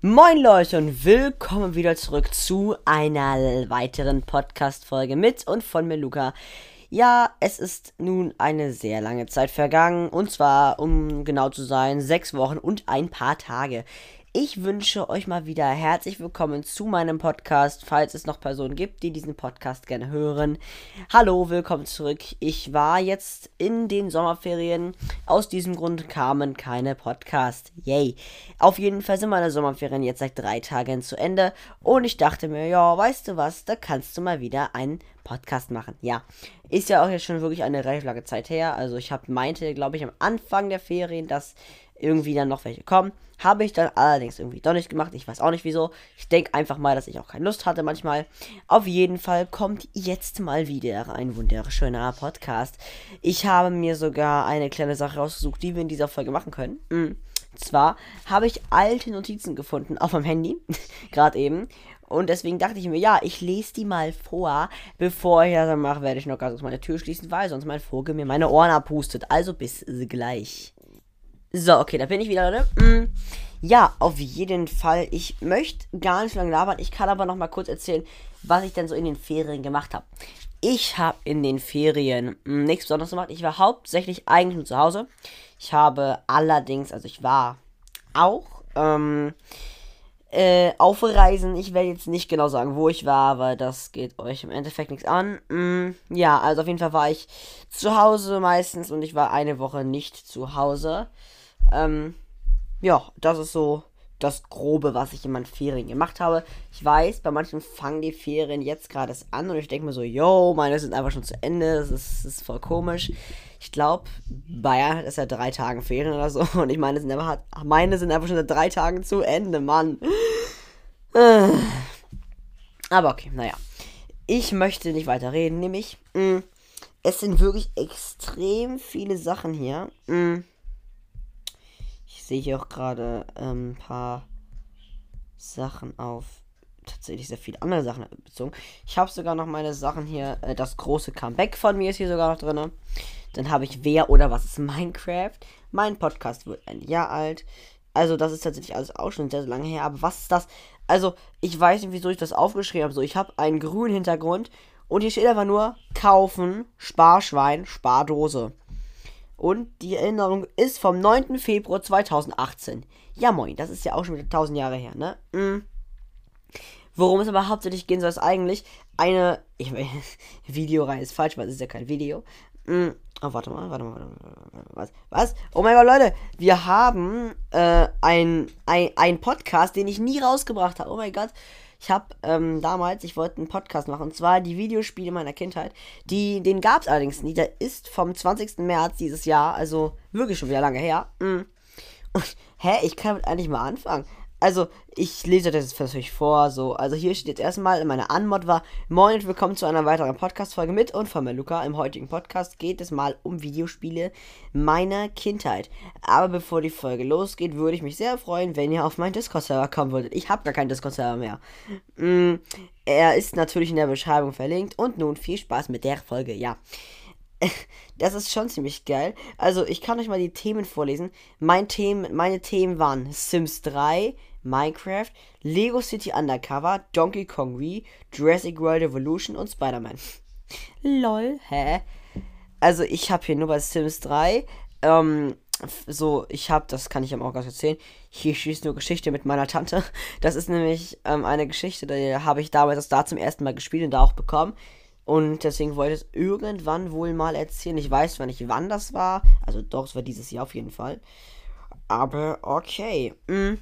Moin Leute und willkommen wieder zurück zu einer weiteren Podcast-Folge mit und von mir Luca. Ja, es ist nun eine sehr lange Zeit vergangen und zwar, um genau zu sein, sechs Wochen und ein paar Tage. Ich wünsche euch mal wieder herzlich willkommen zu meinem Podcast, falls es noch Personen gibt, die diesen Podcast gerne hören. Hallo, willkommen zurück. Ich war jetzt in den Sommerferien. Aus diesem Grund kamen keine Podcasts. Yay. Auf jeden Fall sind meine Sommerferien jetzt seit drei Tagen zu Ende. Und ich dachte mir, ja, weißt du was, da kannst du mal wieder einen Podcast machen. Ja, ist ja auch jetzt schon wirklich eine relativ lange Zeit her. Also ich habe meinte, glaube ich, am Anfang der Ferien, dass irgendwie dann noch welche kommen. Habe ich dann allerdings irgendwie doch nicht gemacht. Ich weiß auch nicht wieso. Ich denke einfach mal, dass ich auch keine Lust hatte manchmal. Auf jeden Fall kommt jetzt mal wieder ein wunderschöner Podcast. Ich habe mir sogar eine kleine Sache rausgesucht, die wir in dieser Folge machen können. Mhm. Zwar habe ich alte Notizen gefunden auf meinem Handy, gerade eben. Und deswegen dachte ich mir, ja, ich lese die mal vor. Bevor ich das mache, werde ich noch ganz kurz meine Tür schließen, weil sonst mein Vogel mir meine Ohren abpustet. Also bis gleich. So, okay, da bin ich wieder, Leute. Mm, ja, auf jeden Fall. Ich möchte gar nicht so lange labern. Ich kann aber noch mal kurz erzählen, was ich denn so in den Ferien gemacht habe. Ich habe in den Ferien mm, nichts Besonderes gemacht. Ich war hauptsächlich eigentlich nur zu Hause. Ich habe allerdings, also ich war auch ähm, äh, auf Reisen. Ich werde jetzt nicht genau sagen, wo ich war, weil das geht euch im Endeffekt nichts an. Mm, ja, also auf jeden Fall war ich zu Hause meistens und ich war eine Woche nicht zu Hause. Ähm, ja, das ist so das Grobe, was ich in meinen Ferien gemacht habe. Ich weiß, bei manchen fangen die Ferien jetzt gerade an und ich denke mir so, yo, meine sind einfach schon zu Ende, das ist, das ist voll komisch. Ich glaube, Bayern hat ja drei Tagen Ferien oder so und ich meine, sind einfach, meine sind einfach schon seit drei Tagen zu Ende, Mann. Aber okay, naja. Ich möchte nicht weiter reden, nämlich, mh, mm, es sind wirklich extrem viele Sachen hier. Mh, mm sehe hier auch gerade ein ähm, paar Sachen auf tatsächlich sehr viele andere Sachen bezogen. Ich habe sogar noch meine Sachen hier. Äh, das große Comeback von mir ist hier sogar noch drin. Dann habe ich Wer oder was ist Minecraft. Mein Podcast wird ein Jahr alt. Also, das ist tatsächlich alles auch schon sehr, sehr lange her. Aber was ist das? Also, ich weiß nicht, wieso ich das aufgeschrieben habe. So, ich habe einen grünen Hintergrund und hier steht einfach nur kaufen, Sparschwein, Spardose. Und die Erinnerung ist vom 9. Februar 2018. Ja, moin, das ist ja auch schon wieder 1000 Jahre her, ne? Mhm. Worum es aber hauptsächlich gehen soll, ist eigentlich eine. Ich meine, Videoreihe ist falsch, weil es ist ja kein Video. Mhm. Oh, warte mal, warte mal, warte mal. Was? Was? Oh mein Gott, Leute, wir haben äh, ein, ein, ein Podcast, den ich nie rausgebracht habe. Oh mein Gott. Ich habe ähm, damals, ich wollte einen Podcast machen, und zwar die Videospiele meiner Kindheit. Die, den gab es allerdings nie. Der ist vom 20. März dieses Jahr, also wirklich schon wieder lange her. Mm. Und, hä, ich kann damit eigentlich mal anfangen. Also, ich lese das jetzt für euch vor. So, also hier steht jetzt erstmal, meine Anmod war Moin und willkommen zu einer weiteren Podcast-Folge mit und von mir Luca. Im heutigen Podcast geht es mal um Videospiele meiner Kindheit. Aber bevor die Folge losgeht, würde ich mich sehr freuen, wenn ihr auf meinen Discord-Server kommen würdet. Ich habe gar keinen Discord-Server mehr. Mm, er ist natürlich in der Beschreibung verlinkt. Und nun viel Spaß mit der Folge, ja. Das ist schon ziemlich geil. Also, ich kann euch mal die Themen vorlesen. Mein Themen, meine Themen waren Sims 3, Minecraft, Lego City Undercover, Donkey Kong Wii, Jurassic World Evolution und Spider-Man. Lol, hä? Also ich habe hier nur bei Sims 3, ähm, so, ich habe, das kann ich am auch ganz erzählen, hier schießt nur Geschichte mit meiner Tante. Das ist nämlich ähm, eine Geschichte, die habe ich damals das da zum ersten Mal gespielt und da auch bekommen. Und deswegen wollte ich es irgendwann wohl mal erzählen. Ich weiß zwar nicht, wann das war. Also doch, es war dieses Jahr auf jeden Fall. Aber okay. Mhm.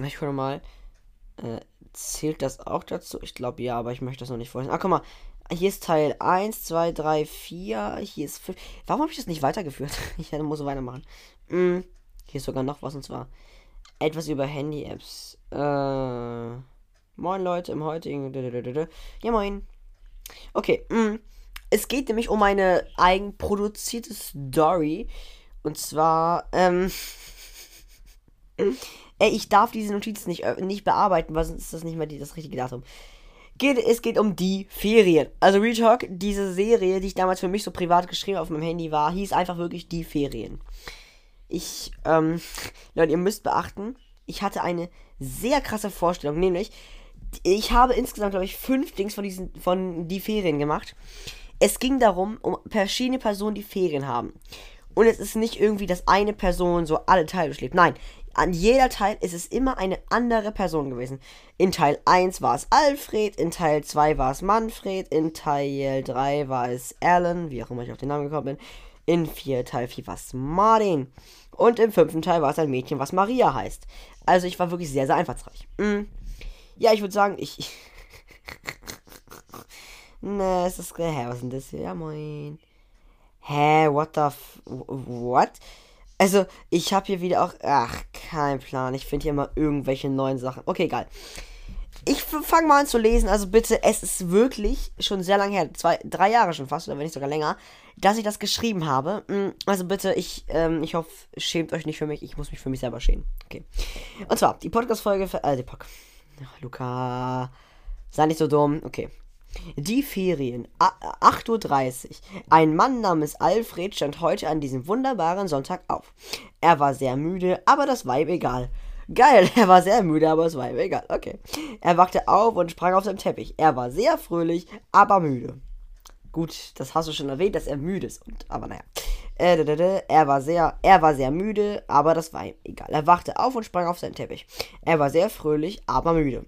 Ich gucke mal. Äh, zählt das auch dazu? Ich glaube ja, aber ich möchte das noch nicht vorlesen. Ah, guck mal. Hier ist Teil 1, 2, 3, 4. Hier ist 5. Warum habe ich das nicht weitergeführt? ich muss weitermachen. Hm. Hier ist sogar noch was und zwar etwas über Handy-Apps. Äh. Moin Leute, im heutigen. Ja, moin. Okay, mh. es geht nämlich um eine eigenproduzierte Story. Und zwar, ähm. Ey, ich darf diese Notiz nicht, äh, nicht bearbeiten, weil sonst ist das nicht mehr die, das richtige Datum. Geht, es geht um die Ferien. Also Real Talk, diese Serie, die ich damals für mich so privat geschrieben auf meinem Handy war, hieß einfach wirklich die Ferien. Ich, ähm, Leute, ihr müsst beachten, ich hatte eine sehr krasse Vorstellung, nämlich, ich habe insgesamt, glaube ich, fünf Dings von diesen, von die Ferien gemacht. Es ging darum, um verschiedene Personen, die Ferien haben. Und es ist nicht irgendwie, dass eine Person so alle Teile durchlebt. Nein, an jeder Teil ist es immer eine andere Person gewesen. In Teil 1 war es Alfred, in Teil 2 war es Manfred, in Teil 3 war es Alan, wie auch immer ich auf den Namen gekommen bin. In 4 Teil 4 war es Martin. Und im fünften Teil war es ein Mädchen, was Maria heißt. Also ich war wirklich sehr, sehr einfallsreich. Mm. Ja, ich würde sagen, ich. ne, es ist. Hä, was ist denn das hier? Ja, moin. Hä, what the f. What? Also, ich habe hier wieder auch. Ach, kein Plan. Ich finde hier immer irgendwelche neuen Sachen. Okay, egal. Ich fange mal an zu lesen. Also bitte, es ist wirklich schon sehr lange her. Zwei, drei Jahre schon fast, oder wenn nicht sogar länger, dass ich das geschrieben habe. Mm, also bitte, ich, ähm, ich hoffe, schämt euch nicht für mich. Ich muss mich für mich selber schämen. Okay. Und zwar, die Podcast-Folge. Äh, die Podcast. Luca. Sei nicht so dumm. Okay. Die Ferien. 8.30 Uhr. Ein Mann namens Alfred stand heute an diesem wunderbaren Sonntag auf. Er war sehr müde, aber das ihm egal. Geil, er war sehr müde, aber war ihm egal. Okay. Er wachte auf und sprang auf seinem Teppich. Er war sehr fröhlich, aber müde. Gut, das hast du schon erwähnt, dass er müde ist. Und, aber naja. Äh, er war sehr, er war sehr müde, aber das war ihm egal. Er wachte auf und sprang auf seinen Teppich. Er war sehr fröhlich, aber müde.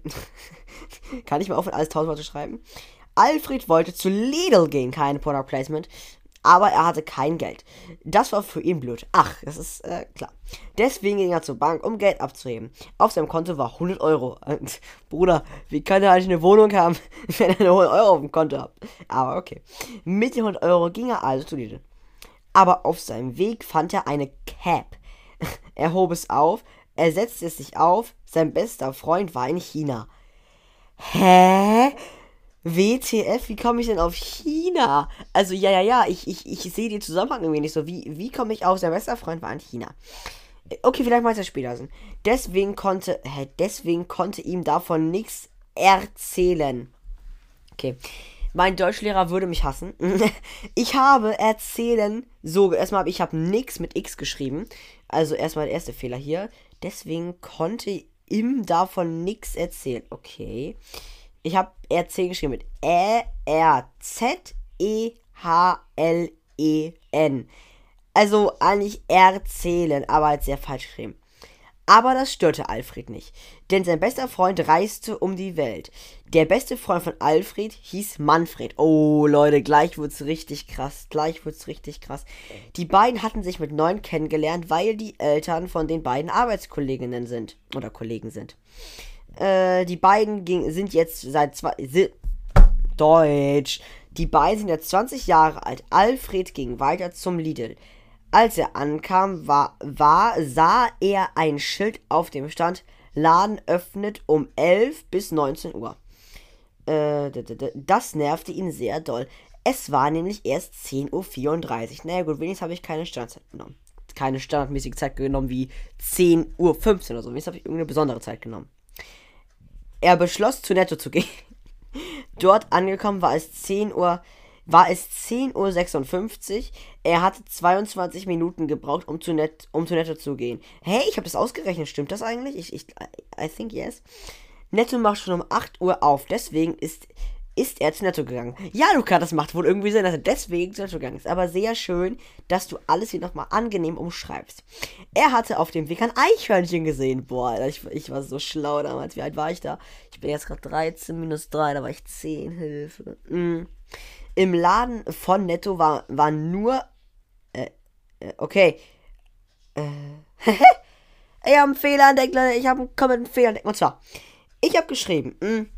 Kann ich mal aufhören, alles tausendmal zu schreiben? Alfred wollte zu Lidl gehen, kein Product Placement, aber er hatte kein Geld. Das war für ihn blöd. Ach, das ist äh, klar. Deswegen ging er zur Bank, um Geld abzuheben. Auf seinem Konto war 100 Euro. Und, Bruder, wie kann er eigentlich eine Wohnung haben, wenn er 100 Euro auf dem Konto hat? Aber okay. Mit den 100 Euro ging er also zu Lidl. Aber auf seinem Weg fand er eine Cap. Er hob es auf, er setzte es sich auf, sein bester Freund war in China. Hä? WTF, wie komme ich denn auf China? Also, ja, ja, ja, ich, ich, ich sehe den Zusammenhang irgendwie nicht so. Wie, wie komme ich auf, sein bester Freund war in China? Okay, vielleicht mal es später. Deswegen konnte, hä, deswegen konnte ihm davon nichts erzählen. Okay. Mein Deutschlehrer würde mich hassen. ich habe erzählen so erstmal ich habe nichts mit x geschrieben. Also erstmal der erste Fehler hier. Deswegen konnte ihm davon nichts erzählen. Okay. Ich habe RC geschrieben mit E-R-Z-E-H-L-E-N. Also eigentlich erzählen, aber halt sehr falsch geschrieben. Aber das störte Alfred nicht, denn sein bester Freund reiste um die Welt. Der beste Freund von Alfred hieß Manfred. Oh Leute, gleich wird's richtig krass, gleich wird's richtig krass. Die beiden hatten sich mit neun kennengelernt, weil die Eltern von den beiden Arbeitskolleginnen sind oder Kollegen sind. Äh, die beiden ging, sind jetzt seit zwei. Si Deutsch. Die beiden sind jetzt 20 Jahre alt. Alfred ging weiter zum Lidl. Als er ankam, war, war, sah er ein Schild auf dem Stand: Laden öffnet um 11 bis 19 Uhr. Äh, das nervte ihn sehr doll. Es war nämlich erst 10.34 Uhr. Naja, gut, wenigstens habe ich keine Standzeit genommen. Keine standardmäßige Zeit genommen wie 10.15 Uhr oder so. Wenigstens habe ich irgendeine besondere Zeit genommen. Er beschloss, zu Netto zu gehen. Dort angekommen war es 10 Uhr, war es 10.56 Uhr. Er hatte 22 Minuten gebraucht, um zu, Net, um zu Netto zu gehen. Hey, ich habe das ausgerechnet. Stimmt das eigentlich? Ich, ich, I think yes. Netto macht schon um 8 Uhr auf. Deswegen ist ist er zu Netto gegangen. Ja, Luca, das macht wohl irgendwie Sinn, dass er deswegen zu Netto gegangen ist. Aber sehr schön, dass du alles hier nochmal angenehm umschreibst. Er hatte auf dem Weg ein Eichhörnchen gesehen. Boah, ich, ich war so schlau damals. Wie alt war ich da? Ich bin jetzt gerade 13 minus 3, da war ich 10. Hilfe. Mm. Im Laden von Netto war, war nur. Äh, äh okay. Äh. ich habe einen Fehler entdeckt, Leute. Ich habe einen kompletten Fehler entdeckt. Und zwar, ich habe geschrieben. Mh, mm,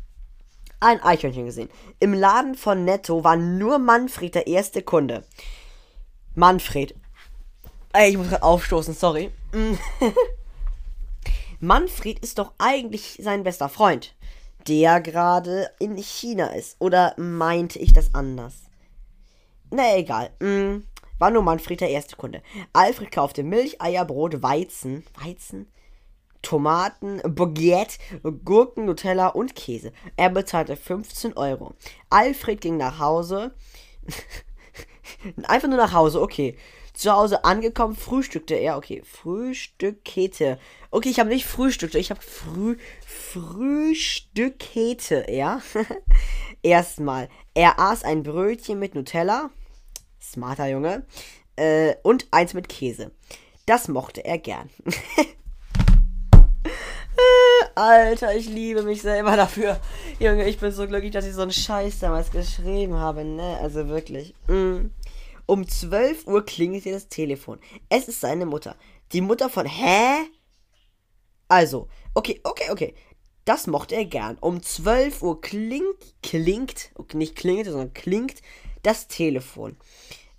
ein Eichhörnchen gesehen. Im Laden von Netto war nur Manfred der erste Kunde. Manfred. Ey, ich muss gerade aufstoßen, sorry. Manfred ist doch eigentlich sein bester Freund, der gerade in China ist. Oder meinte ich das anders? Na egal. Mm, war nur Manfred der erste Kunde. Alfred kaufte Milch, Eier, Brot, Weizen. Weizen? Tomaten, Baguette, Gurken, Nutella und Käse. Er bezahlte 15 Euro. Alfred ging nach Hause. Einfach nur nach Hause, okay. Zu Hause angekommen, frühstückte er. Okay, frühstückete. Okay, ich habe nicht frühstückte, ich habe früh frühstückete er. Erstmal, er aß ein Brötchen mit Nutella. Smarter Junge. Äh, und eins mit Käse. Das mochte er gern. Alter, ich liebe mich selber dafür. Junge, ich bin so glücklich, dass ich so einen Scheiß damals geschrieben habe, ne? Also wirklich. Mm. Um 12 Uhr klingelt hier das Telefon. Es ist seine Mutter. Die Mutter von. Hä? Also, okay, okay, okay. Das mochte er gern. Um 12 Uhr klingt, klingt, nicht klingelt, sondern klingt das Telefon.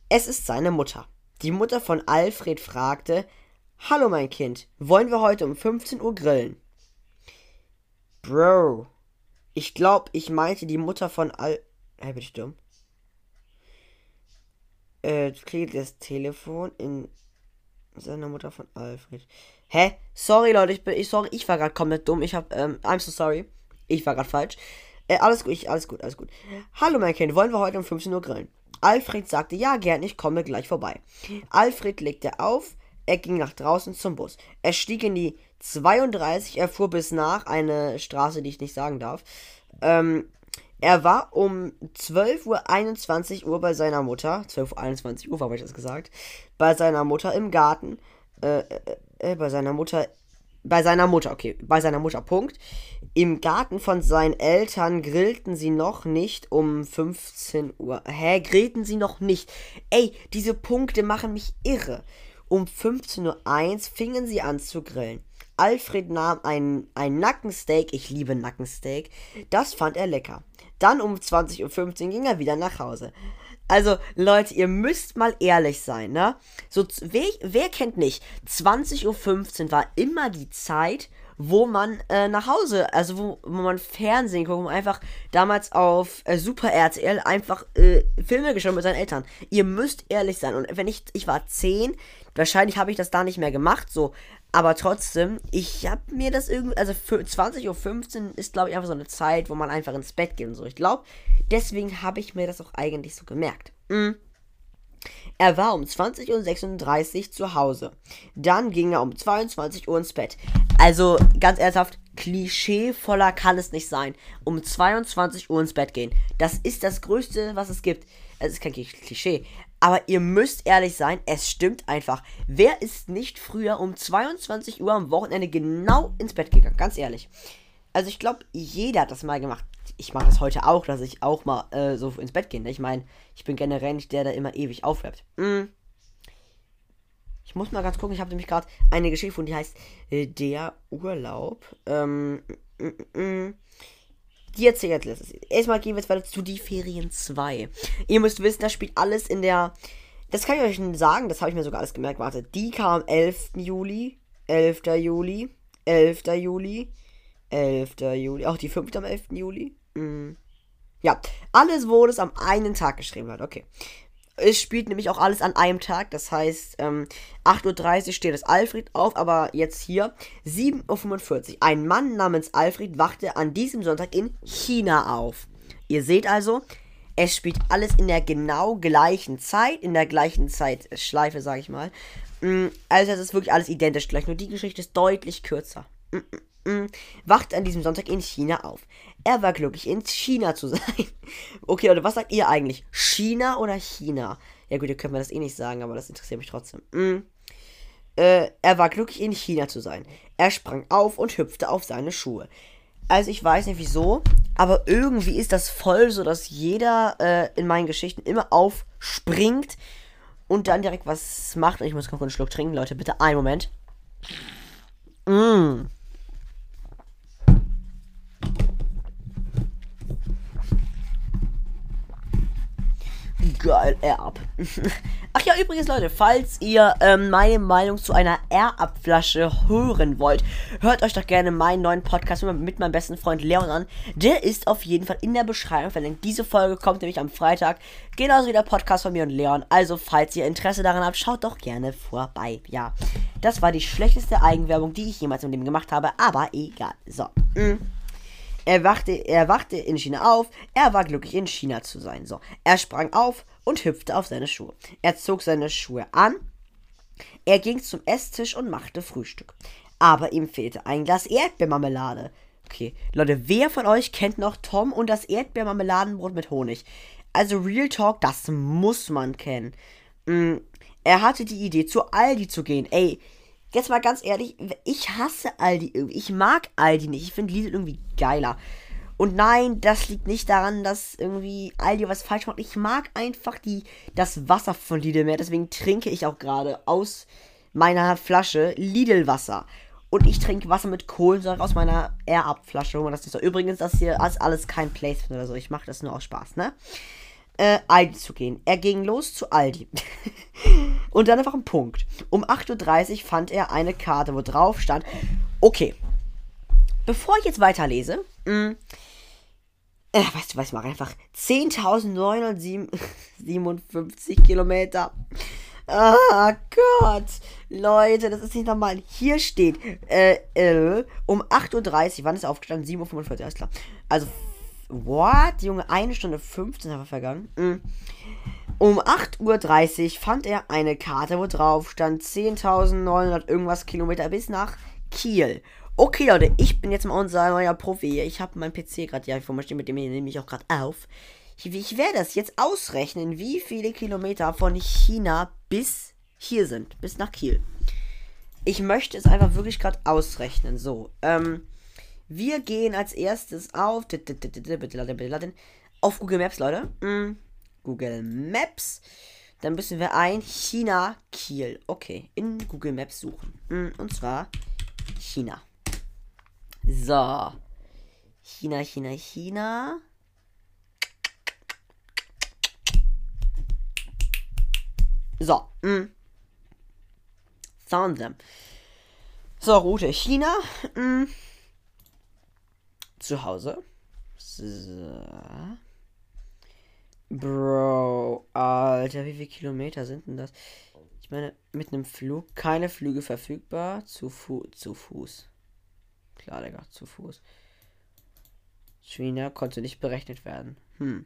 Es ist seine Mutter. Die Mutter von Alfred fragte: Hallo, mein Kind, wollen wir heute um 15 Uhr grillen? Bro, ich glaube, ich meinte die Mutter von Al. Hey, bin ich dumm? Äh, klingelt das Telefon in seiner Mutter von Alfred. Hä? Sorry, Leute, ich bin. Ich, sorry, ich war gerade komplett dumm. Ich hab. Ähm, I'm so sorry. Ich war gerade falsch. Äh, alles gut, ich, alles gut, alles gut. Hallo, mein Kind, wollen wir heute um 15 Uhr grillen? Alfred sagte, ja, gern, ich komme gleich vorbei. Alfred legte auf, er ging nach draußen zum Bus. Er stieg in die 32, er fuhr bis nach eine Straße, die ich nicht sagen darf. Ähm, er war um 12 Uhr 21 Uhr bei seiner Mutter. 12 Uhr 21 Uhr, habe ich das gesagt. Bei seiner Mutter im Garten. Äh, äh, äh, bei seiner Mutter. Bei seiner Mutter, okay. Bei seiner Mutter, Punkt. Im Garten von seinen Eltern grillten sie noch nicht um 15 Uhr. Hä, grillten sie noch nicht? Ey, diese Punkte machen mich irre. Um 15.01 Uhr fingen sie an zu grillen. Alfred nahm ein, ein Nackensteak, ich liebe Nackensteak, das fand er lecker. Dann um 20.15 Uhr ging er wieder nach Hause. Also, Leute, ihr müsst mal ehrlich sein, ne? So, wer, wer kennt nicht? 20.15 Uhr war immer die Zeit, wo man äh, nach Hause, also wo, wo man Fernsehen guckt, wo man einfach damals auf äh, Super RTL einfach äh, Filme geschaut mit seinen Eltern. Ihr müsst ehrlich sein. Und wenn ich, ich war 10, wahrscheinlich habe ich das da nicht mehr gemacht, so. Aber trotzdem, ich habe mir das irgendwie, also für 20.15 Uhr ist, glaube ich, einfach so eine Zeit, wo man einfach ins Bett geht und so. Ich glaube, deswegen habe ich mir das auch eigentlich so gemerkt. Mhm. Er war um 20.36 Uhr zu Hause. Dann ging er um 22 Uhr ins Bett. Also, ganz ernsthaft, klischeevoller kann es nicht sein. Um 22 Uhr ins Bett gehen. Das ist das Größte, was es gibt. Es ist kein Klischee. Aber ihr müsst ehrlich sein, es stimmt einfach. Wer ist nicht früher um 22 Uhr am Wochenende genau ins Bett gegangen? Ganz ehrlich. Also ich glaube, jeder hat das mal gemacht. Ich mache das heute auch, dass ich auch mal äh, so ins Bett gehe. Ne? Ich meine, ich bin generell nicht der, der immer ewig aufbleibt. Mm. Ich muss mal ganz gucken, ich habe nämlich gerade eine Geschichte gefunden, die heißt äh, Der Urlaub. Ähm, mm, mm, Die erzählt es. Erstmal gehen wir jetzt weiter zu Die Ferien 2. Ihr müsst wissen, das spielt alles in der. Das kann ich euch schon sagen, das habe ich mir sogar alles gemerkt. Warte, die kam am 11. Juli, 11. Juli, 11. Juli, 11. Juli, auch die 5. am 11. Juli. Mhm. Ja, alles wurde es am einen Tag geschrieben hat. Okay. Es spielt nämlich auch alles an einem Tag. Das heißt, ähm, 8.30 Uhr steht es Alfred auf, aber jetzt hier 7.45 Uhr. Ein Mann namens Alfred wachte an diesem Sonntag in China auf. Ihr seht also, es spielt alles in der genau gleichen Zeit, in der gleichen Zeitschleife, sag ich mal. Mm, also es ist wirklich alles identisch gleich, nur die Geschichte ist deutlich kürzer. Wacht an diesem Sonntag in China auf. Er war glücklich, in China zu sein. Okay, Leute, was sagt ihr eigentlich? China oder China? Ja gut, ihr könnt mir das eh nicht sagen, aber das interessiert mich trotzdem. Mm. Äh, er war glücklich, in China zu sein. Er sprang auf und hüpfte auf seine Schuhe. Also ich weiß nicht wieso, aber irgendwie ist das voll so, dass jeder äh, in meinen Geschichten immer aufspringt und dann direkt was macht. Und ich muss kurz einen Schluck trinken, Leute. Bitte einen Moment. Mmh. Geil, Air-Up. Ach ja, übrigens, Leute, falls ihr ähm, meine Meinung zu einer Air-Up-Flasche hören wollt, hört euch doch gerne meinen neuen Podcast mit meinem besten Freund Leon an. Der ist auf jeden Fall in der Beschreibung verlinkt. Diese Folge kommt nämlich am Freitag, genauso wie der Podcast von mir und Leon. Also, falls ihr Interesse daran habt, schaut doch gerne vorbei. Ja, das war die schlechteste Eigenwerbung, die ich jemals im Leben gemacht habe, aber egal. So. Mm. Er wachte, er wachte in China auf. Er war glücklich, in China zu sein. So. Er sprang auf und hüpfte auf seine Schuhe. Er zog seine Schuhe an Er ging zum Esstisch und machte Frühstück. Aber ihm fehlte ein Glas Erdbeermarmelade. Okay, Leute, wer von euch kennt noch Tom und das Erdbeermarmeladenbrot mit Honig? Also Real Talk, das muss man kennen. Mm, er hatte die Idee, zu Aldi zu gehen. Ey, jetzt mal ganz ehrlich, ich hasse Aldi irgendwie. Ich mag Aldi nicht. Ich finde Lidl irgendwie geiler. Und nein, das liegt nicht daran, dass irgendwie Aldi was falsch macht. Ich mag einfach die, das Wasser von Lidl mehr. Deswegen trinke ich auch gerade aus meiner Flasche Lidl-Wasser. Und ich trinke Wasser mit Kohlensäure aus meiner Air-Up-Flasche. Übrigens, das hier ist alles kein Placement oder so. Ich mache das nur aus Spaß, ne? Äh, Aldi zu gehen. Er ging los zu Aldi. und dann einfach ein Punkt. Um 8.30 Uhr fand er eine Karte, wo drauf stand. Okay. Bevor ich jetzt weiterlese, mh, mm, äh, weißt du was, ich mache einfach 10.957 Kilometer. Ah Gott. Leute, das ist nicht normal. Hier steht, äh, äh, um 8.30 Uhr, wann ist er aufgestanden? 7.45 Uhr, alles klar. Also, what? Junge, eine Stunde 15 haben wir vergangen. Mhm. Um 8.30 Uhr fand er eine Karte, wo drauf stand 10.900 irgendwas Kilometer bis nach Kiel. Okay, Leute, ich bin jetzt mal unser neuer Profi hier. Ich habe meinen PC gerade ja vor mir stehen, mit dem nehme ich auch gerade auf. Ich, ich werde das jetzt ausrechnen, wie viele Kilometer von China bis hier sind, bis nach Kiel. Ich möchte es einfach wirklich gerade ausrechnen. So, ähm, wir gehen als erstes auf auf Google Maps, Leute. Mm, Google Maps. Dann müssen wir ein China Kiel. Okay, in Google Maps suchen. Mm, und zwar China. So. China, China, China. So. Mh. Found them. So, Route China. Mh. Zu Hause. So. Bro, Alter, wie viele Kilometer sind denn das? Ich meine, mit einem Flug keine Flüge verfügbar. Zu, Fu zu Fuß. Klar, Digga, zu Fuß. China konnte nicht berechnet werden. Hm.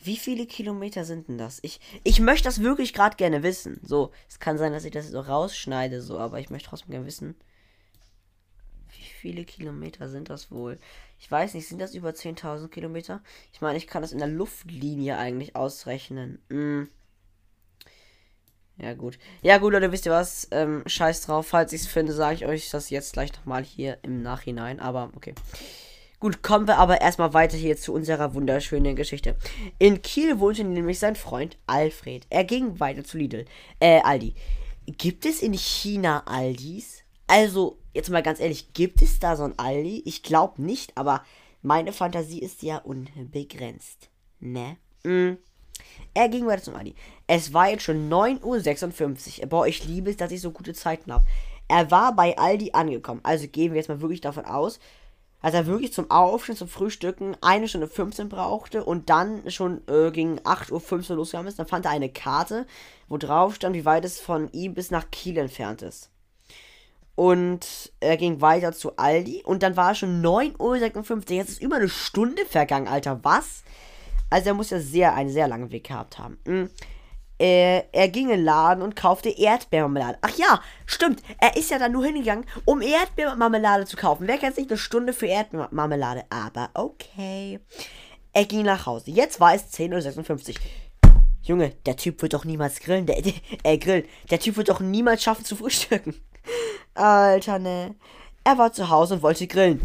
Wie viele Kilometer sind denn das? Ich, ich möchte das wirklich gerade gerne wissen. So, es kann sein, dass ich das so rausschneide, so, aber ich möchte trotzdem gerne wissen. Viele Kilometer sind das wohl? Ich weiß nicht, sind das über 10.000 Kilometer? Ich meine, ich kann das in der Luftlinie eigentlich ausrechnen. Hm. Ja, gut. Ja, gut, Leute, wisst ihr was? Ähm, scheiß drauf. Falls ich es finde, sage ich euch das jetzt gleich nochmal hier im Nachhinein. Aber, okay. Gut, kommen wir aber erstmal weiter hier zu unserer wunderschönen Geschichte. In Kiel wohnte nämlich sein Freund Alfred. Er ging weiter zu Lidl. Äh, Aldi. Gibt es in China Aldis? Also, jetzt mal ganz ehrlich, gibt es da so ein Aldi? Ich glaube nicht, aber meine Fantasie ist ja unbegrenzt. Ne? Mm. Er ging weiter zum Aldi. Es war jetzt schon 9.56 Uhr. Boah, ich liebe es, dass ich so gute Zeiten habe. Er war bei Aldi angekommen. Also gehen wir jetzt mal wirklich davon aus, als er wirklich zum Aufstehen, zum Frühstücken eine Stunde 15 brauchte und dann schon äh, gegen 8.15 Uhr losgegangen ist, dann fand er eine Karte, wo drauf stand, wie weit es von ihm bis nach Kiel entfernt ist. Und er ging weiter zu Aldi und dann war es schon 9.56 Uhr. Jetzt ist über eine Stunde vergangen, Alter. Was? Also er muss ja sehr, einen sehr langen Weg gehabt haben. Mhm äh, er ging in den Laden und kaufte Erdbeermarmelade. Ach ja, stimmt. Er ist ja dann nur hingegangen, um Erdbeermarmelade zu kaufen. Wer kennt sich eine Stunde für Erdbeermarmelade? Aber okay. Er ging nach Hause. Jetzt war es 10.56 Uhr. Junge, der Typ wird doch niemals grillen. Der, der, äh, grillen. Der Typ wird doch niemals schaffen zu frühstücken. Alter, ne. Er war zu Hause und wollte grillen.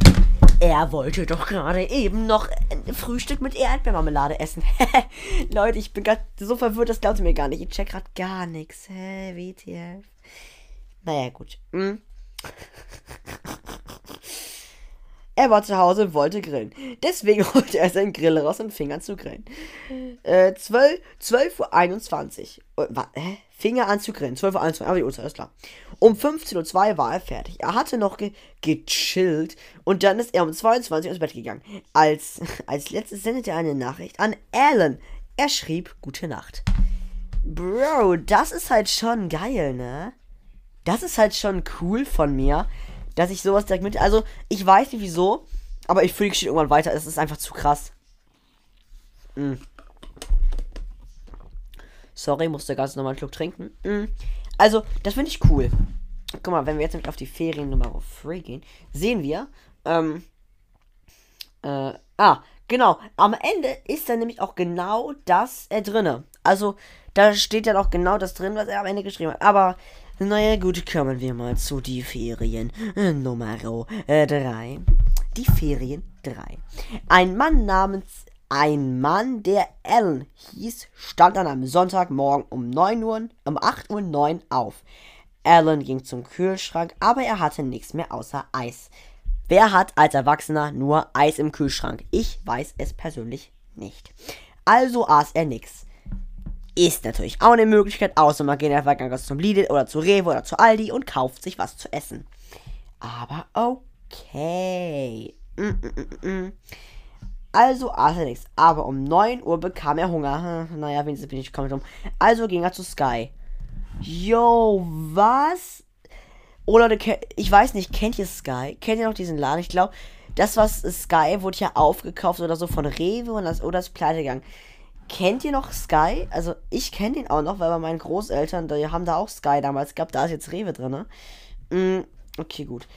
Er wollte doch gerade eben noch ein Frühstück mit Erdbeermarmelade essen. Leute, ich bin gerade so verwirrt, das glaubt ihr mir gar nicht. Ich check gerade gar nichts. Hä, WTF? Naja, gut. Hm. Er war zu Hause und wollte grillen. Deswegen holte er seinen Grill raus und fing an zu grillen. Äh, 12, 12.21 Uhr. Äh, hä? Fing er an zu grillen. 12.21 Uhr. Aber die Uhrzeit, ist klar. Um 15.02 Uhr war er fertig. Er hatte noch ge gechillt und dann ist er um 22 Uhr ins Bett gegangen. Als, als letztes sendete er eine Nachricht an Alan. Er schrieb Gute Nacht. Bro, das ist halt schon geil, ne? Das ist halt schon cool von mir dass ich sowas direkt mit. Also, ich weiß nicht wieso, aber ich fühle die irgendwann weiter. Es ist einfach zu krass. Mm. Sorry, musste ganz normal einen Schluck trinken. Mm. Also, das finde ich cool. Guck mal, wenn wir jetzt auf die Ferien Nummer 3 gehen, sehen wir, ähm, äh, ah, genau, am Ende ist dann nämlich auch genau das äh, drinne. Also, da steht dann auch genau das drin, was er am Ende geschrieben hat. Aber, naja, gut, kommen wir mal zu die Ferien äh, Nummer 3. Äh, die Ferien 3. Ein Mann namens ein Mann, der Alan hieß, stand an einem Sonntagmorgen um 9 Uhr, um 8 Uhr 9 auf. Alan ging zum Kühlschrank, aber er hatte nichts mehr außer Eis. Wer hat als Erwachsener nur Eis im Kühlschrank? Ich weiß es persönlich nicht. Also aß er nichts. Ist natürlich auch eine Möglichkeit, außer man geht einfach ganz zum Lidl oder zu Rewe oder zu Aldi und kauft sich was zu essen. Aber okay. Mm, mm, mm, mm. Also aß er nichts. Aber um 9 Uhr bekam er Hunger. Hm, naja, wenigstens bin ich komplett um. Also ging er zu Sky. Yo, was? Oh Leute, ich weiß nicht, kennt ihr Sky? Kennt ihr noch diesen Laden? Ich glaube, das was Sky wurde ja aufgekauft oder so von Rewe und das, oder ist pleite gegangen. Kennt ihr noch Sky? Also ich kenne den auch noch, weil bei meinen Großeltern, die haben da auch Sky damals gehabt. Da ist jetzt Rewe drin. Ne? Mm, okay, gut.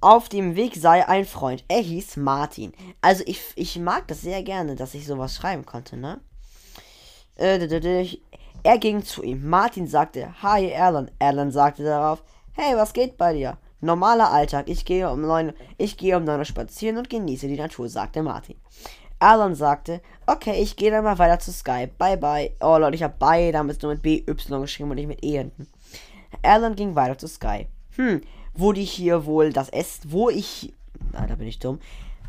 Auf dem Weg sei ein Freund. Er hieß Martin. Also ich, ich mag das sehr gerne, dass ich sowas schreiben konnte, ne? Äh, er ging zu ihm. Martin sagte, Hi Alan. Alan sagte darauf, Hey, was geht bei dir? Normaler Alltag. Ich gehe um neun, ich gehe um Uhr spazieren und genieße die Natur, sagte Martin. Alan sagte, okay, ich gehe dann mal weiter zu Sky. Bye bye. Oh Leute, ich habe bei damals nur mit BY geschrieben und nicht mit E hinten. Alan ging weiter zu Sky. Hm, wo die hier wohl das Essen, wo ich, na, da bin ich dumm,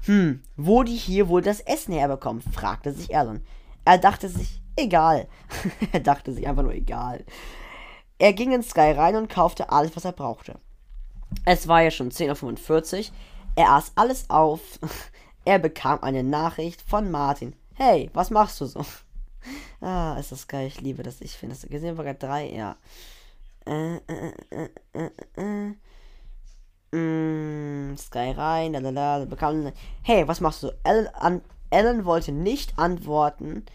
hm, wo die hier wohl das Essen herbekommen, fragte sich Alan. Er dachte sich, egal. er dachte sich einfach nur egal. Er ging in Sky rein und kaufte alles, was er brauchte. Es war ja schon 10.45 Uhr. Er aß alles auf. er bekam eine Nachricht von Martin. Hey, was machst du so? ah, ist das geil. Ich liebe das. Ich finde das. Gesehen war gerade drei, ja. Äh, äh, äh, äh. Mm, Sky rein, lalala, bekam. Hey, was machst du? Alan, an, Alan wollte nicht antworten.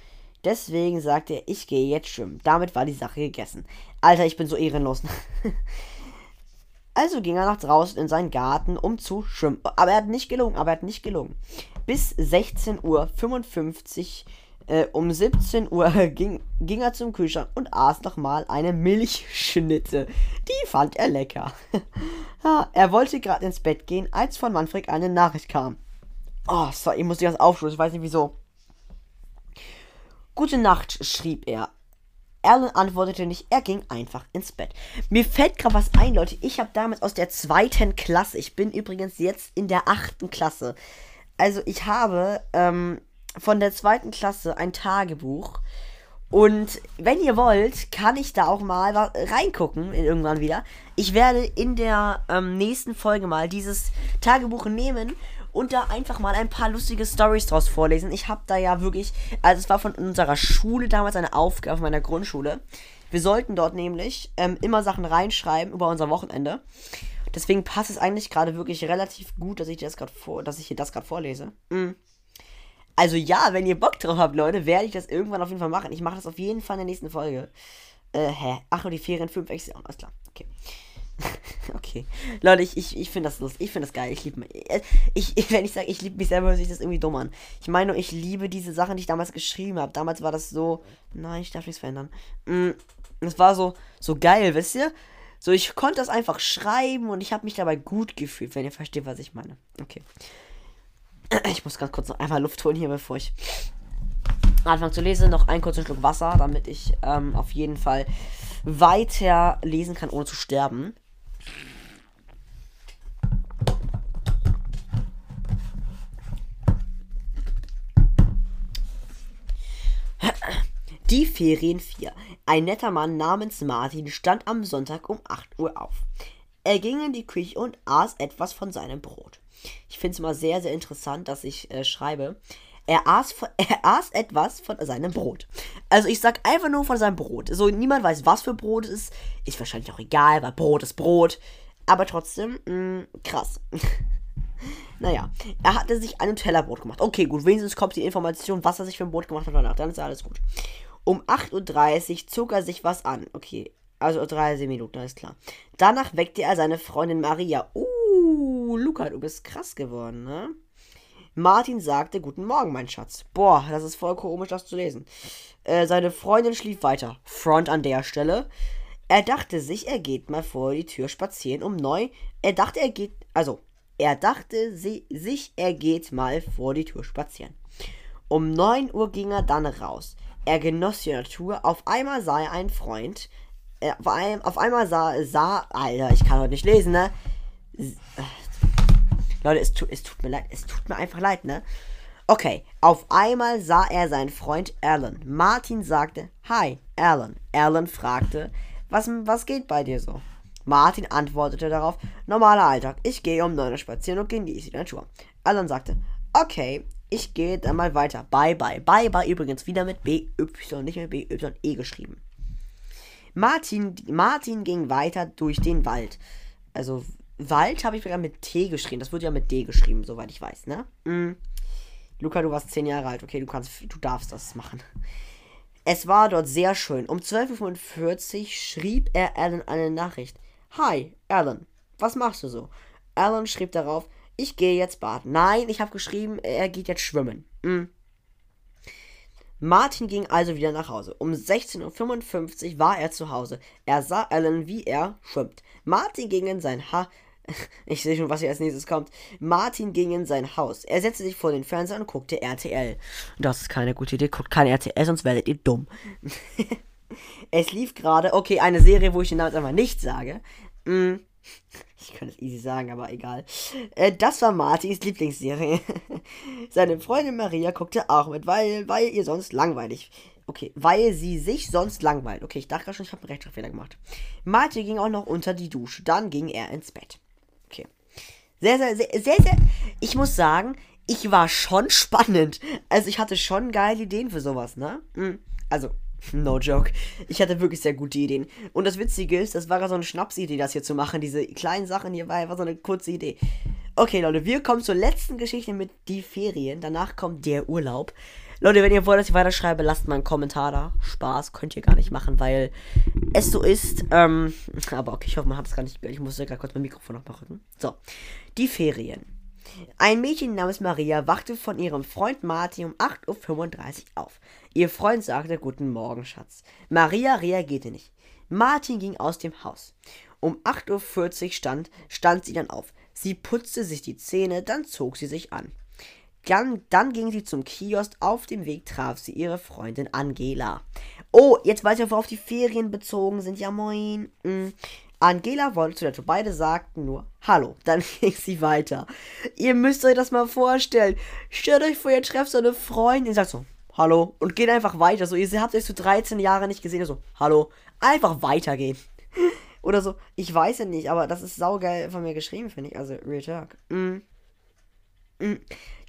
Deswegen sagte er, ich gehe jetzt schwimmen. Damit war die Sache gegessen. Alter, ich bin so ehrenlos. also ging er nach draußen in seinen Garten, um zu schwimmen. Aber er hat nicht gelungen, aber er hat nicht gelungen. Bis 16.55 Uhr äh, um 17 Uhr ging, ging er zum Kühlschrank und aß nochmal eine Milchschnitte. Die fand er lecker. ja, er wollte gerade ins Bett gehen, als von Manfred eine Nachricht kam. Oh, sorry, ich muss das aufschließen, ich weiß nicht wieso. Gute Nacht, schrieb er. Alan antwortete nicht, er ging einfach ins Bett. Mir fällt gerade was ein, Leute. Ich habe damals aus der zweiten Klasse, ich bin übrigens jetzt in der achten Klasse. Also ich habe ähm, von der zweiten Klasse ein Tagebuch. Und wenn ihr wollt, kann ich da auch mal reingucken, irgendwann wieder. Ich werde in der ähm, nächsten Folge mal dieses Tagebuch nehmen und da einfach mal ein paar lustige Stories draus vorlesen. Ich habe da ja wirklich, also es war von unserer Schule damals eine Aufgabe meiner Grundschule. Wir sollten dort nämlich ähm, immer Sachen reinschreiben über unser Wochenende. Deswegen passt es eigentlich gerade wirklich relativ gut, dass ich das gerade vor, dass ich hier das gerade vorlese. Mhm. Also ja, wenn ihr Bock drauf habt, Leute, werde ich das irgendwann auf jeden Fall machen. Ich mache das auf jeden Fall in der nächsten Folge. Äh, hä? Ach, und die Ferien 5 Wechsel. Alles klar. Okay. okay. Leute, ich, ich, ich finde das lustig. Ich finde das geil. Ich liebe mich. Äh, ich, wenn ich sage, ich liebe mich selber, hört sich das irgendwie dumm an. Ich meine nur, ich liebe diese Sachen, die ich damals geschrieben habe. Damals war das so. Nein, ich darf nichts verändern. Mm, es war so, so geil, wisst ihr? So, ich konnte das einfach schreiben und ich habe mich dabei gut gefühlt, wenn ihr versteht, was ich meine. Okay. Ich muss ganz kurz noch einmal Luft holen hier, bevor ich anfange zu lesen. Noch einen kurzen Schluck Wasser, damit ich ähm, auf jeden Fall weiter lesen kann, ohne zu sterben. Die Ferien 4. Ein netter Mann namens Martin stand am Sonntag um 8 Uhr auf. Er ging in die Küche und aß etwas von seinem Brot. Ich finde es immer sehr, sehr interessant, dass ich äh, schreibe. Er aß, er aß etwas von seinem Brot. Also ich sag einfach nur von seinem Brot. So, niemand weiß, was für Brot es ist. Ist wahrscheinlich auch egal, weil Brot ist Brot. Aber trotzdem, mh, mm, krass. naja, er hatte sich ein Tellerbrot gemacht. Okay, gut, wenigstens kommt die Information, was er sich für ein Brot gemacht hat danach. Dann ist alles gut. Um 8.30 Uhr zog er sich was an. Okay, Also 30 Minuten, alles klar. Danach weckte er seine Freundin Maria. Uh, Luca, du bist krass geworden, ne? Martin sagte, guten Morgen, mein Schatz. Boah, das ist voll komisch, das zu lesen. Äh, seine Freundin schlief weiter. Front an der Stelle. Er dachte sich, er geht mal vor die Tür spazieren um neu. Er dachte, er geht, also, er dachte sie, sich, er geht mal vor die Tür spazieren. Um 9 Uhr ging er dann raus. Er genoss die Natur. Auf einmal sah er einen Freund. Äh, auf, ein, auf, einmal sah, sah. Alter, ich kann heute nicht lesen, ne? Leute, es, tu, es tut mir leid. Es tut mir einfach leid, ne? Okay, auf einmal sah er seinen Freund Alan. Martin sagte, Hi, Alan. Alan fragte, was, was geht bei dir so? Martin antwortete darauf, normaler Alltag. Ich gehe um 9 Uhr spazieren und genieße die Natur. Alan sagte, okay, ich gehe dann mal weiter. Bye, bye. Bye, bye übrigens wieder mit BY, nicht mit BYE geschrieben. Martin, Martin ging weiter durch den Wald. Also, Wald habe ich sogar mit T geschrieben. Das wird ja mit D geschrieben, soweit ich weiß, ne? Mhm. Luca, du warst 10 Jahre alt. Okay, du kannst, du darfst das machen. Es war dort sehr schön. Um 12.45 Uhr schrieb er Alan eine Nachricht. Hi, Alan. Was machst du so? Alan schrieb darauf, ich gehe jetzt baden. Nein, ich habe geschrieben, er geht jetzt schwimmen. Mhm. Martin ging also wieder nach Hause. Um 16.55 Uhr war er zu Hause. Er sah Alan, wie er schwimmt. Martin ging in sein Ha. Ich sehe schon, was hier als nächstes kommt. Martin ging in sein Haus. Er setzte sich vor den Fernseher und guckte RTL. Das ist keine gute Idee. Guckt kein RTL, sonst werdet ihr dumm. es lief gerade, okay, eine Serie, wo ich den Namen einfach nicht sage. Mm. Ich kann es easy sagen, aber egal. Äh, das war Martins Lieblingsserie. Seine Freundin Maria guckte auch mit, weil, weil ihr sonst langweilig. Okay, weil sie sich sonst langweilt. Okay, ich dachte schon, ich habe einen Rechtschreibfehler gemacht. Martin ging auch noch unter die Dusche. Dann ging er ins Bett. Okay. Sehr, sehr, sehr, sehr, sehr. Ich muss sagen, ich war schon spannend. Also ich hatte schon geile Ideen für sowas, ne? Mhm. Also, No joke. Ich hatte wirklich sehr gute Ideen. Und das Witzige ist, das war ja so eine Schnapsidee, das hier zu machen. Diese kleinen Sachen hier war einfach so eine kurze Idee. Okay, Leute, wir kommen zur letzten Geschichte mit die Ferien. Danach kommt der Urlaub. Leute, wenn ihr wollt, dass ich weiterschreibe, lasst mal einen Kommentar da. Spaß könnt ihr gar nicht machen, weil es so ist. Ähm, aber okay, ich hoffe, man hat es gar nicht gehört. Ich muss ja gerade kurz mein Mikrofon noch mal rücken. So, die Ferien. Ein Mädchen namens Maria wachte von ihrem Freund Martin um 8.35 Uhr auf. Ihr Freund sagte Guten Morgen, Schatz. Maria reagierte nicht. Martin ging aus dem Haus. Um 8.40 Uhr stand, stand sie dann auf. Sie putzte sich die Zähne, dann zog sie sich an. Dann, dann ging sie zum Kiosk. Auf dem Weg traf sie ihre Freundin Angela. Oh, jetzt weiß ich, worauf die Ferien bezogen sind. Ja, moin. Mhm. Angela wollte zu der Tür. Beide sagten nur Hallo. Dann ging sie weiter. Ihr müsst euch das mal vorstellen. Stellt euch vor, ihr trefft so eine Freundin. Sagt so Hallo. Und geht einfach weiter. So, ihr habt euch so 13 Jahre nicht gesehen. So Hallo. Einfach weitergehen. Oder so. Ich weiß ja nicht, aber das ist saugeil von mir geschrieben, finde ich. Also, Real Talk. Mm. Mm.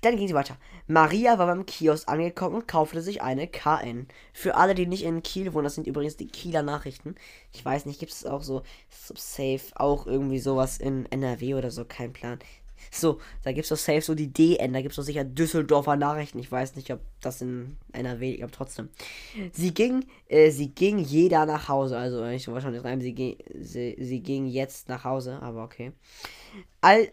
Dann ging sie weiter. Maria war beim Kiosk angekommen und kaufte sich eine KN. Für alle, die nicht in Kiel wohnen, das sind übrigens die Kieler Nachrichten. Ich weiß nicht, gibt es auch so, safe, auch irgendwie sowas in NRW oder so, kein Plan. So, da gibt es doch safe so die DN, da gibt es doch sicher Düsseldorfer Nachrichten. Ich weiß nicht, ob das in NRW, aber trotzdem. Sie ging, äh, sie ging jeder nach Hause. Also, ich wollte schon nicht rein, sie, ging, sie, sie ging jetzt nach Hause, aber okay. All,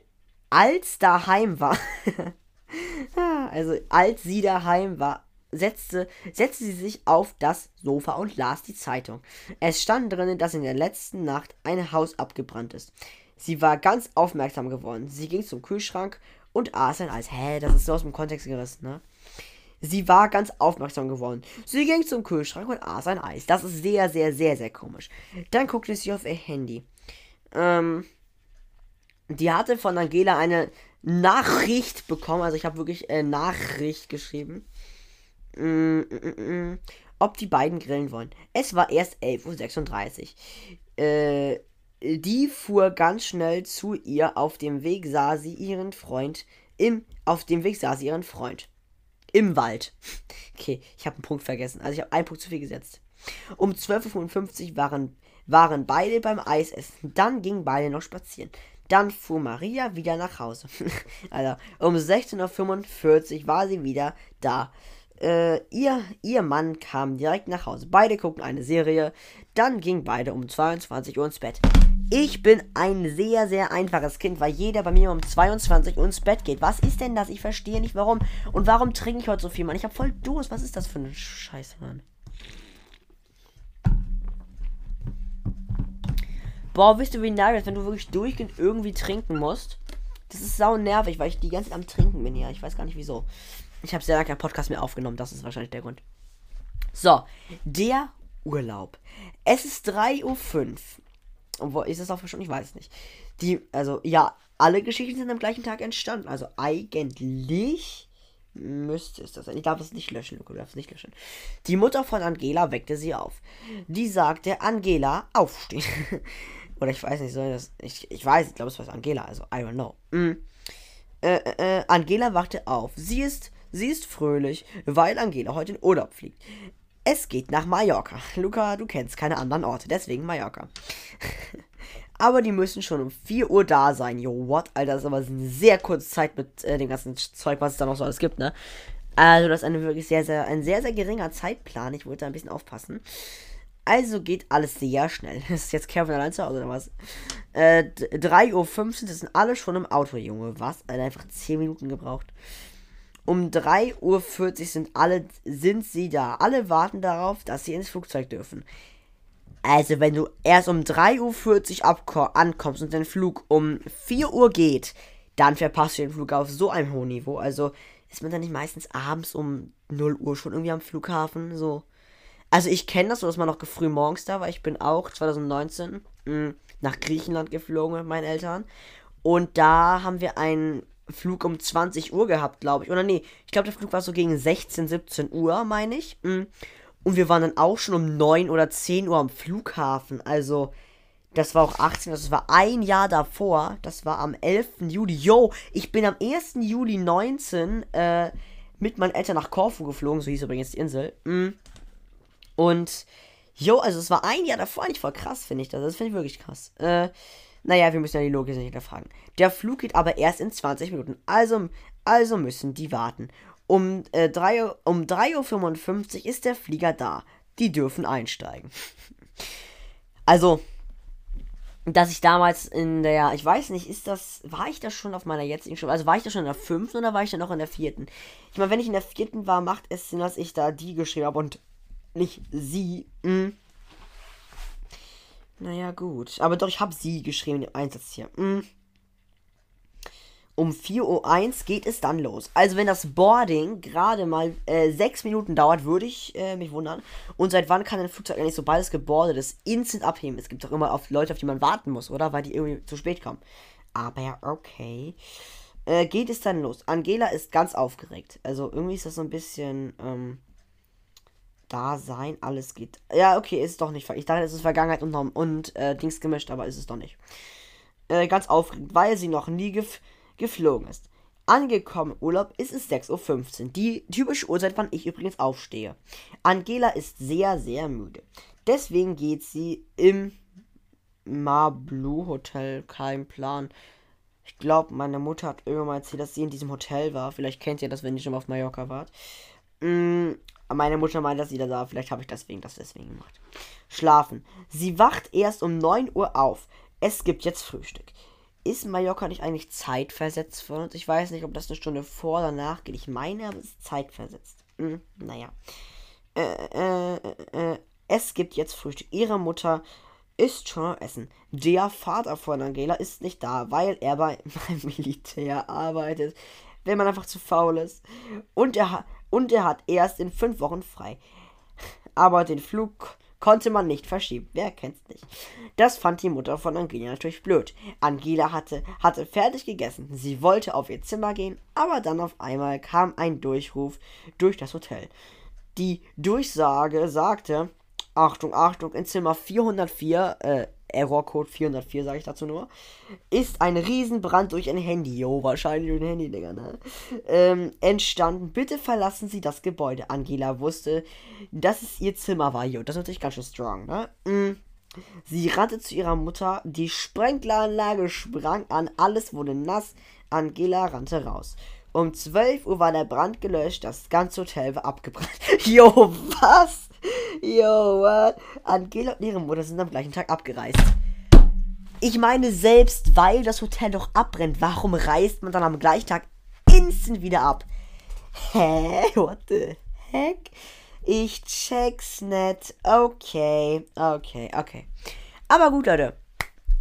als daheim war. also, als sie daheim war, setzte, setzte sie sich auf das Sofa und las die Zeitung. Es stand drinnen, dass in der letzten Nacht ein Haus abgebrannt ist. Sie war ganz aufmerksam geworden. Sie ging zum Kühlschrank und aß ein Eis. Hä, das ist so aus dem Kontext gerissen, ne? Sie war ganz aufmerksam geworden. Sie ging zum Kühlschrank und aß ein Eis. Das ist sehr, sehr, sehr, sehr komisch. Dann guckte sie auf ihr Handy. Ähm, die hatte von Angela eine Nachricht bekommen. Also ich habe wirklich äh, Nachricht geschrieben. Mm, mm, mm, mm, ob die beiden grillen wollen. Es war erst 11.36 Uhr. Äh, die fuhr ganz schnell zu ihr. Auf dem Weg sah sie ihren Freund. Im, auf dem Weg sah sie ihren Freund. Im Wald. Okay, ich habe einen Punkt vergessen. Also ich habe einen Punkt zu viel gesetzt. Um 12.55 Uhr waren, waren beide beim Eisessen. Dann gingen beide noch spazieren. Dann fuhr Maria wieder nach Hause. Alter, um 16.45 Uhr war sie wieder da. äh, ihr, ihr Mann kam direkt nach Hause. Beide gucken eine Serie. Dann gingen beide um 22 Uhr ins Bett. Ich bin ein sehr, sehr einfaches Kind, weil jeder bei mir um 22 Uhr ins Bett geht. Was ist denn das? Ich verstehe nicht warum. Und warum trinke ich heute so viel, Mann? Ich habe voll Durst. Was ist das für eine Scheiße, Mann? Boah, wisst du, wie nervig wenn du wirklich durchgehend irgendwie trinken musst? Das ist sau nervig, weil ich die ganze Zeit am Trinken bin hier. Ich weiß gar nicht wieso. Ich habe sehr lange keinen Podcast mehr aufgenommen. Das ist wahrscheinlich der Grund. So, der Urlaub. Es ist 3.05 Uhr. Obwohl, ist es auch schon? Ich weiß es nicht. Die, also, ja, alle Geschichten sind am gleichen Tag entstanden. Also, eigentlich müsste es das sein. Ich darf es nicht löschen, Luca, du darfst es nicht löschen. Die Mutter von Angela weckte sie auf. Die sagte, Angela, aufstehen. Oder ich weiß nicht, soll das. Ich, ich weiß, ich glaube, es war Angela, also I don't know. Mm. Äh, äh, äh, Angela wachte auf. Sie ist, sie ist fröhlich, weil Angela heute in Urlaub fliegt. Es geht nach Mallorca. Luca, du kennst keine anderen Orte, deswegen Mallorca. aber die müssen schon um 4 Uhr da sein. Yo, what? Alter, das ist aber eine sehr kurze Zeit mit äh, dem ganzen Zeug, was es da noch so alles gibt, ne? Also, das ist eine wirklich sehr, sehr, ein sehr, sehr geringer Zeitplan. Ich wollte da ein bisschen aufpassen. Also geht alles sehr schnell. Ist jetzt Kevin allein zu Hause oder was? Äh, 3.15 Uhr sind alle schon im Auto, Junge. Was? Er einfach 10 Minuten gebraucht. Um 3.40 Uhr sind alle, sind sie da. Alle warten darauf, dass sie ins Flugzeug dürfen. Also, wenn du erst um 3.40 Uhr ankommst und dein Flug um 4 Uhr geht, dann verpasst du den Flug auf so einem hohen Niveau. Also, ist man dann nicht meistens abends um 0 Uhr schon irgendwie am Flughafen? So. Also, ich kenne das so, dass man noch früh morgens da war. Ich bin auch 2019 mh, hm, nach Griechenland geflogen mit meinen Eltern. Und da haben wir einen Flug um 20 Uhr gehabt, glaube ich. Oder nee, ich glaube, der Flug war so gegen 16, 17 Uhr, meine ich. Mh. Hm. Und wir waren dann auch schon um 9 oder 10 Uhr am Flughafen. Also, das war auch 18, das war ein Jahr davor. Das war am 11. Juli. Yo, ich bin am 1. Juli 19 äh, mit meinen Eltern nach Korfu geflogen. So hieß übrigens die Insel. Mm. Und, yo, also es war ein Jahr davor. Eigentlich voll krass, finde ich das. Das finde ich wirklich krass. Äh, naja, wir müssen ja die Logik nicht hinterfragen. Der Flug geht aber erst in 20 Minuten. Also, also müssen die warten. Um, äh, 3, um 3.55 Uhr ist der Flieger da. Die dürfen einsteigen. also, dass ich damals in der, ich weiß nicht, ist das, war ich da schon auf meiner jetzigen Schule? Also war ich da schon in der fünften oder war ich da noch in der vierten? Ich meine, wenn ich in der vierten war, macht es Sinn, dass ich da die geschrieben habe und nicht sie. Hm. Naja, gut. Aber doch, ich habe sie geschrieben, den Einsatz hier. Hm. Um 4.01 Uhr geht es dann los. Also wenn das Boarding gerade mal äh, 6 Minuten dauert, würde ich äh, mich wundern. Und seit wann kann ein Flugzeug eigentlich, sobald es gebordet ist, instant abheben? Es gibt doch immer auf Leute, auf die man warten muss, oder? Weil die irgendwie zu spät kommen. Aber okay. Äh, geht es dann los. Angela ist ganz aufgeregt. Also irgendwie ist das so ein bisschen... Ähm, da sein, alles geht. Ja, okay, ist doch nicht. Ich dachte, es ist Vergangenheit und, und äh, Dings gemischt, aber ist es doch nicht. Äh, ganz aufregend, weil sie noch nie gef geflogen ist. Angekommen Urlaub ist es 6.15 Uhr. Die typische Uhrzeit, wann ich übrigens aufstehe. Angela ist sehr, sehr müde. Deswegen geht sie im Mablu Hotel. Kein Plan. Ich glaube, meine Mutter hat irgendwann mal erzählt, dass sie in diesem Hotel war. Vielleicht kennt ihr das, wenn ihr schon mal auf Mallorca wart. Meine Mutter meint, dass sie da. Vielleicht habe ich deswegen das deswegen gemacht. Schlafen. Sie wacht erst um 9 Uhr auf. Es gibt jetzt Frühstück ist Mallorca nicht eigentlich zeitversetzt von uns? Ich weiß nicht, ob das eine Stunde vor oder nach geht. Ich meine, aber es ist zeitversetzt. Hm, naja. Äh, äh, äh, es gibt jetzt Frühstück. Ihre Mutter ist schon Essen. Der Vater von Angela ist nicht da, weil er bei, beim Militär arbeitet. Wenn man einfach zu faul ist. Und er, und er hat erst in fünf Wochen frei. Aber den Flug konnte man nicht verschieben. Wer kennt's nicht? Das fand die Mutter von Angela natürlich blöd. Angela hatte, hatte fertig gegessen. Sie wollte auf ihr Zimmer gehen, aber dann auf einmal kam ein Durchruf durch das Hotel. Die Durchsage sagte, Achtung, Achtung, in Zimmer 404, äh, Errorcode 404, sage ich dazu nur, ist ein Riesenbrand durch ein Handy, jo, wahrscheinlich durch ein Handy, Digga, ne? Ähm, entstanden. Bitte verlassen Sie das Gebäude. Angela wusste, dass es ihr Zimmer war, jo. Das ist natürlich ganz schön strong, ne? Mm. Sie rannte zu ihrer Mutter, die Sprenkleranlage sprang an, alles wurde nass. Angela rannte raus. Um 12 Uhr war der Brand gelöscht, das ganze Hotel war abgebrannt. Jo, was? Jo, what? Angela und ihre Mutter sind am gleichen Tag abgereist. Ich meine, selbst weil das Hotel doch abbrennt, warum reist man dann am gleichen Tag instant wieder ab? Hä? What the heck? Ich check's nicht. Okay, okay, okay. Aber gut, Leute.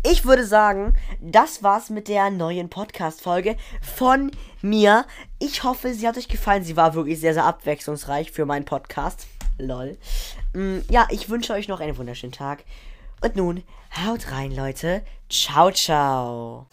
Ich würde sagen, das war's mit der neuen Podcast-Folge von mir. Ich hoffe, sie hat euch gefallen. Sie war wirklich sehr, sehr abwechslungsreich für meinen Podcast. Lol. Mm, ja, ich wünsche euch noch einen wunderschönen Tag. Und nun, haut rein, Leute. Ciao, ciao.